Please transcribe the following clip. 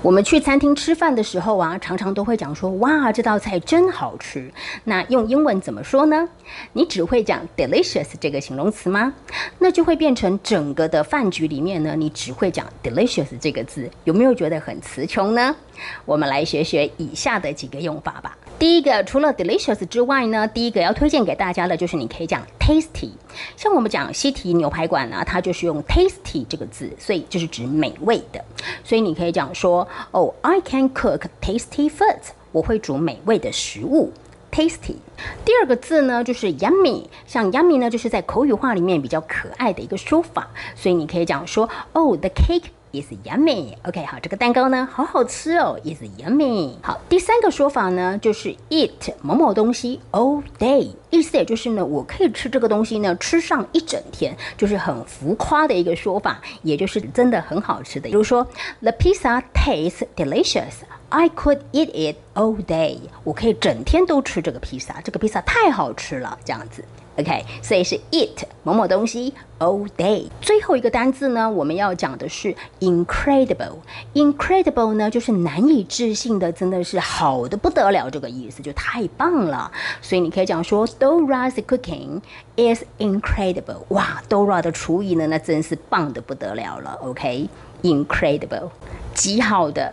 我们去餐厅吃饭的时候啊，常常都会讲说，哇，这道菜真好吃。那用英文怎么说呢？你只会讲 delicious 这个形容词吗？那就会变成整个的饭局里面呢，你只会讲 delicious 这个字，有没有觉得很词穷呢？我们来学学以下的几个用法吧。第一个，除了 delicious 之外呢，第一个要推荐给大家的就是你可以讲 tasty。像我们讲西提牛排馆呢，它就是用 tasty 这个字，所以就是指美味的。所以你可以讲说，哦，I can cook tasty food。我会煮美味的食物，tasty。第二个字呢，就是 yummy。像 yummy 呢，就是在口语化里面比较可爱的一个说法，所以你可以讲说，哦，the cake。Is yummy。OK，好，这个蛋糕呢，好好吃哦，is yummy。好，第三个说法呢，就是 eat 某某东西 all day，意思也就是呢，我可以吃这个东西呢，吃上一整天，就是很浮夸的一个说法，也就是真的很好吃的。比如说，the pizza tastes delicious。I could eat it all day。我可以整天都吃这个披萨，这个披萨太好吃了，这样子。OK，所以是 eat 某某东西 all day。最后一个单字呢，我们要讲的是 incredible。incredible 呢，就是难以置信的，真的是好的不得了，这个意思就太棒了。所以你可以讲说，Dora's cooking is incredible。哇，Dora 的厨艺呢，那真是棒的不得了了。OK，incredible，极好的。